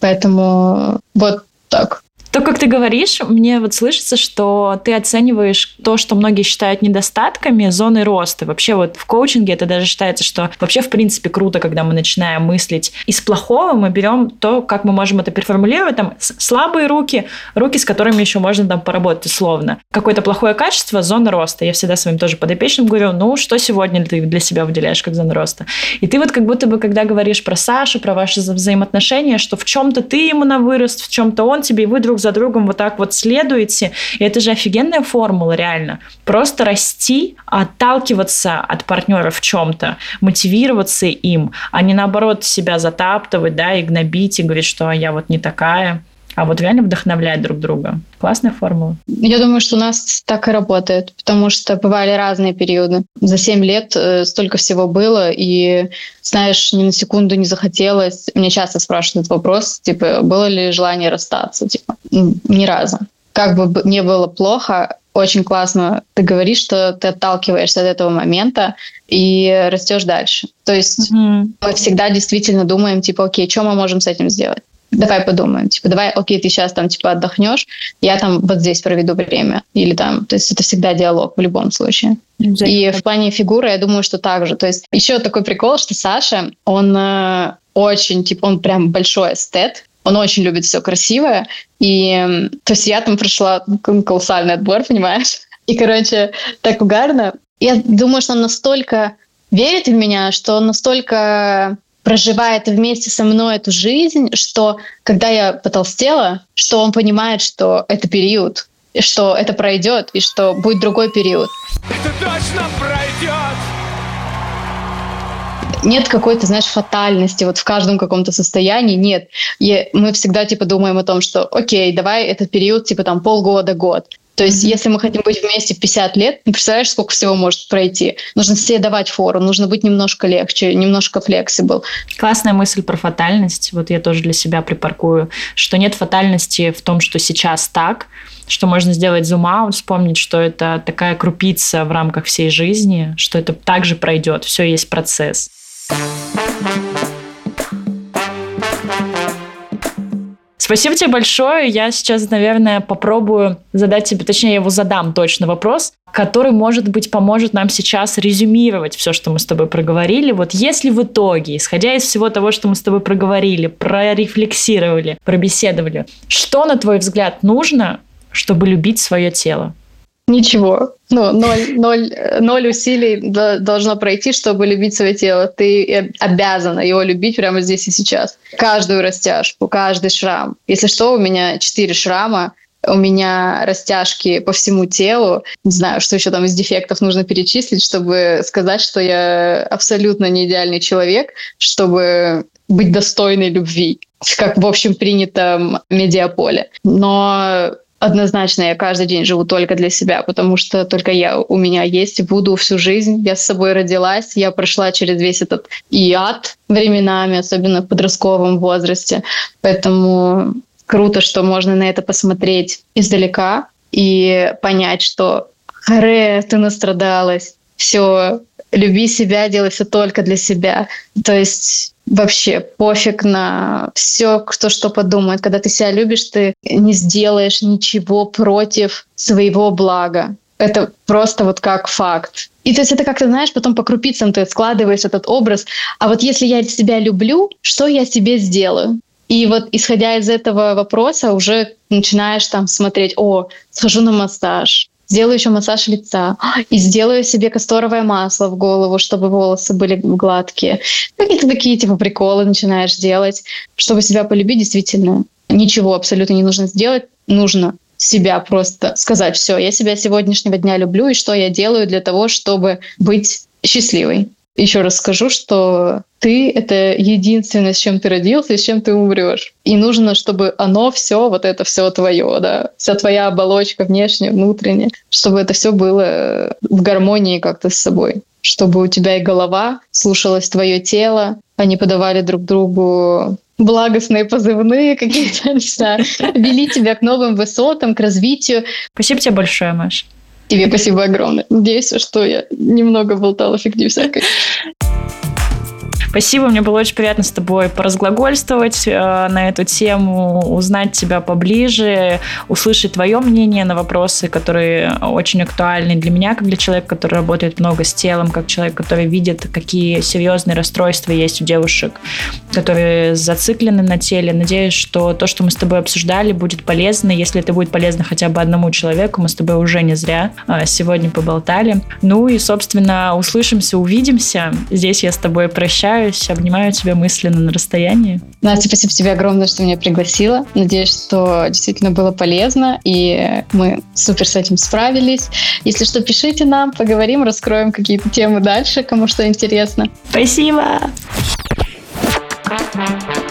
Поэтому вот так. То, как ты говоришь, мне вот слышится, что ты оцениваешь то, что многие считают недостатками, зоны роста. Вообще вот в коучинге это даже считается, что вообще в принципе круто, когда мы начинаем мыслить из плохого, мы берем то, как мы можем это переформулировать, там слабые руки, руки, с которыми еще можно там поработать условно. Какое-то плохое качество, зона роста. Я всегда своим тоже подопечным говорю, ну, что сегодня ты для себя выделяешь как зону роста? И ты вот как будто бы, когда говоришь про Сашу, про ваши взаимоотношения, что в чем-то ты ему на вырост, в чем-то он тебе, и вы друг за другом вот так вот следуете. И это же офигенная формула, реально. Просто расти, отталкиваться от партнера в чем-то, мотивироваться им, а не наоборот себя затаптывать, да, и гнобить, и говорить, что я вот не такая а вот реально вдохновлять друг друга. Классная формула. Я думаю, что у нас так и работает, потому что бывали разные периоды. За семь лет э, столько всего было, и, знаешь, ни на секунду не захотелось. Мне часто спрашивают этот вопрос, типа, было ли желание расстаться? Типа, ни разу. Как бы не было плохо, очень классно ты говоришь, что ты отталкиваешься от этого момента и растешь дальше. То есть mm-hmm. мы всегда действительно думаем, типа, окей, что мы можем с этим сделать? Давай подумаем, типа, давай, окей, ты сейчас там, типа, отдохнешь, я там вот здесь проведу время. Или там, то есть это всегда диалог в любом случае. И в плане фигуры я думаю, что так же. То есть еще такой прикол, что Саша, он э, очень, типа, он прям большой эстет, он очень любит все красивое. И, то есть я там прошла колоссальный отбор, понимаешь? И, короче, так угарно. Я думаю, что он настолько верит в меня, что он настолько проживает вместе со мной эту жизнь, что когда я потолстела, что он понимает, что это период, что это пройдет, и что будет другой период. Это точно пройдет! Нет какой-то, знаешь, фатальности вот в каждом каком-то состоянии, нет. И мы всегда, типа, думаем о том, что, окей, давай этот период, типа, там, полгода, год. То есть, если мы хотим быть вместе в 50 лет, ну, представляешь, сколько всего может пройти? Нужно себе давать фору, нужно быть немножко легче, немножко флексибл. Классная мысль про фатальность. Вот я тоже для себя припаркую, что нет фатальности в том, что сейчас так, что можно сделать зум-аут, вспомнить, что это такая крупица в рамках всей жизни, что это также пройдет, все есть процесс. Спасибо тебе большое. Я сейчас, наверное, попробую задать тебе, точнее, я его задам точно вопрос, который, может быть, поможет нам сейчас резюмировать все, что мы с тобой проговорили. Вот если в итоге, исходя из всего того, что мы с тобой проговорили, прорефлексировали, пробеседовали, что, на твой взгляд, нужно, чтобы любить свое тело? Ничего. Ну, ноль, ноль, ноль усилий должно пройти, чтобы любить свое тело. Ты обязана его любить прямо здесь и сейчас. Каждую растяжку, каждый шрам. Если что, у меня четыре шрама, у меня растяжки по всему телу. Не знаю, что еще там из дефектов нужно перечислить, чтобы сказать, что я абсолютно не идеальный человек, чтобы быть достойной любви, как, в общем, принято в медиаполе. Но Однозначно я каждый день живу только для себя, потому что только я у меня есть, буду всю жизнь. Я с собой родилась, я прошла через весь этот и ад временами, особенно в подростковом возрасте. Поэтому круто, что можно на это посмотреть издалека и понять, что харе, ты настрадалась, все, люби себя, делай все только для себя. То есть вообще пофиг на все, кто что подумает. Когда ты себя любишь, ты не сделаешь ничего против своего блага. Это просто вот как факт. И то есть это как-то, знаешь, потом по крупицам ты складываешь этот образ. А вот если я себя люблю, что я себе сделаю? И вот исходя из этого вопроса уже начинаешь там смотреть, о, схожу на массаж, сделаю еще массаж лица и сделаю себе касторовое масло в голову, чтобы волосы были гладкие. Какие-то такие типа приколы начинаешь делать, чтобы себя полюбить действительно. Ничего абсолютно не нужно сделать, нужно себя просто сказать, все, я себя сегодняшнего дня люблю, и что я делаю для того, чтобы быть счастливой. Еще раз скажу, что ты — это единственное, с чем ты родился и с чем ты умрешь. И нужно, чтобы оно все, вот это все твое, да, вся твоя оболочка внешняя, внутренняя, чтобы это все было в гармонии как-то с собой чтобы у тебя и голова слушалась твое тело, они подавали друг другу благостные позывные какие-то, не знаю, вели тебя к новым высотам, к развитию. Спасибо тебе большое, Маш. Тебе спасибо огромное. Надеюсь, что я немного болтала фигни всякой. Спасибо, мне было очень приятно с тобой поразглагольствовать э, на эту тему, узнать тебя поближе, услышать твое мнение на вопросы, которые очень актуальны для меня, как для человека, который работает много с телом, как человек, который видит, какие серьезные расстройства есть у девушек, которые зациклены на теле. Надеюсь, что то, что мы с тобой обсуждали, будет полезно. Если это будет полезно хотя бы одному человеку, мы с тобой уже не зря э, сегодня поболтали. Ну и, собственно, услышимся, увидимся. Здесь я с тобой прощаюсь прощаюсь, обнимаю тебя мысленно на расстоянии. Настя, спасибо тебе огромное, что меня пригласила. Надеюсь, что действительно было полезно, и мы супер с этим справились. Если что, пишите нам, поговорим, раскроем какие-то темы дальше, кому что интересно. Спасибо! Thank you.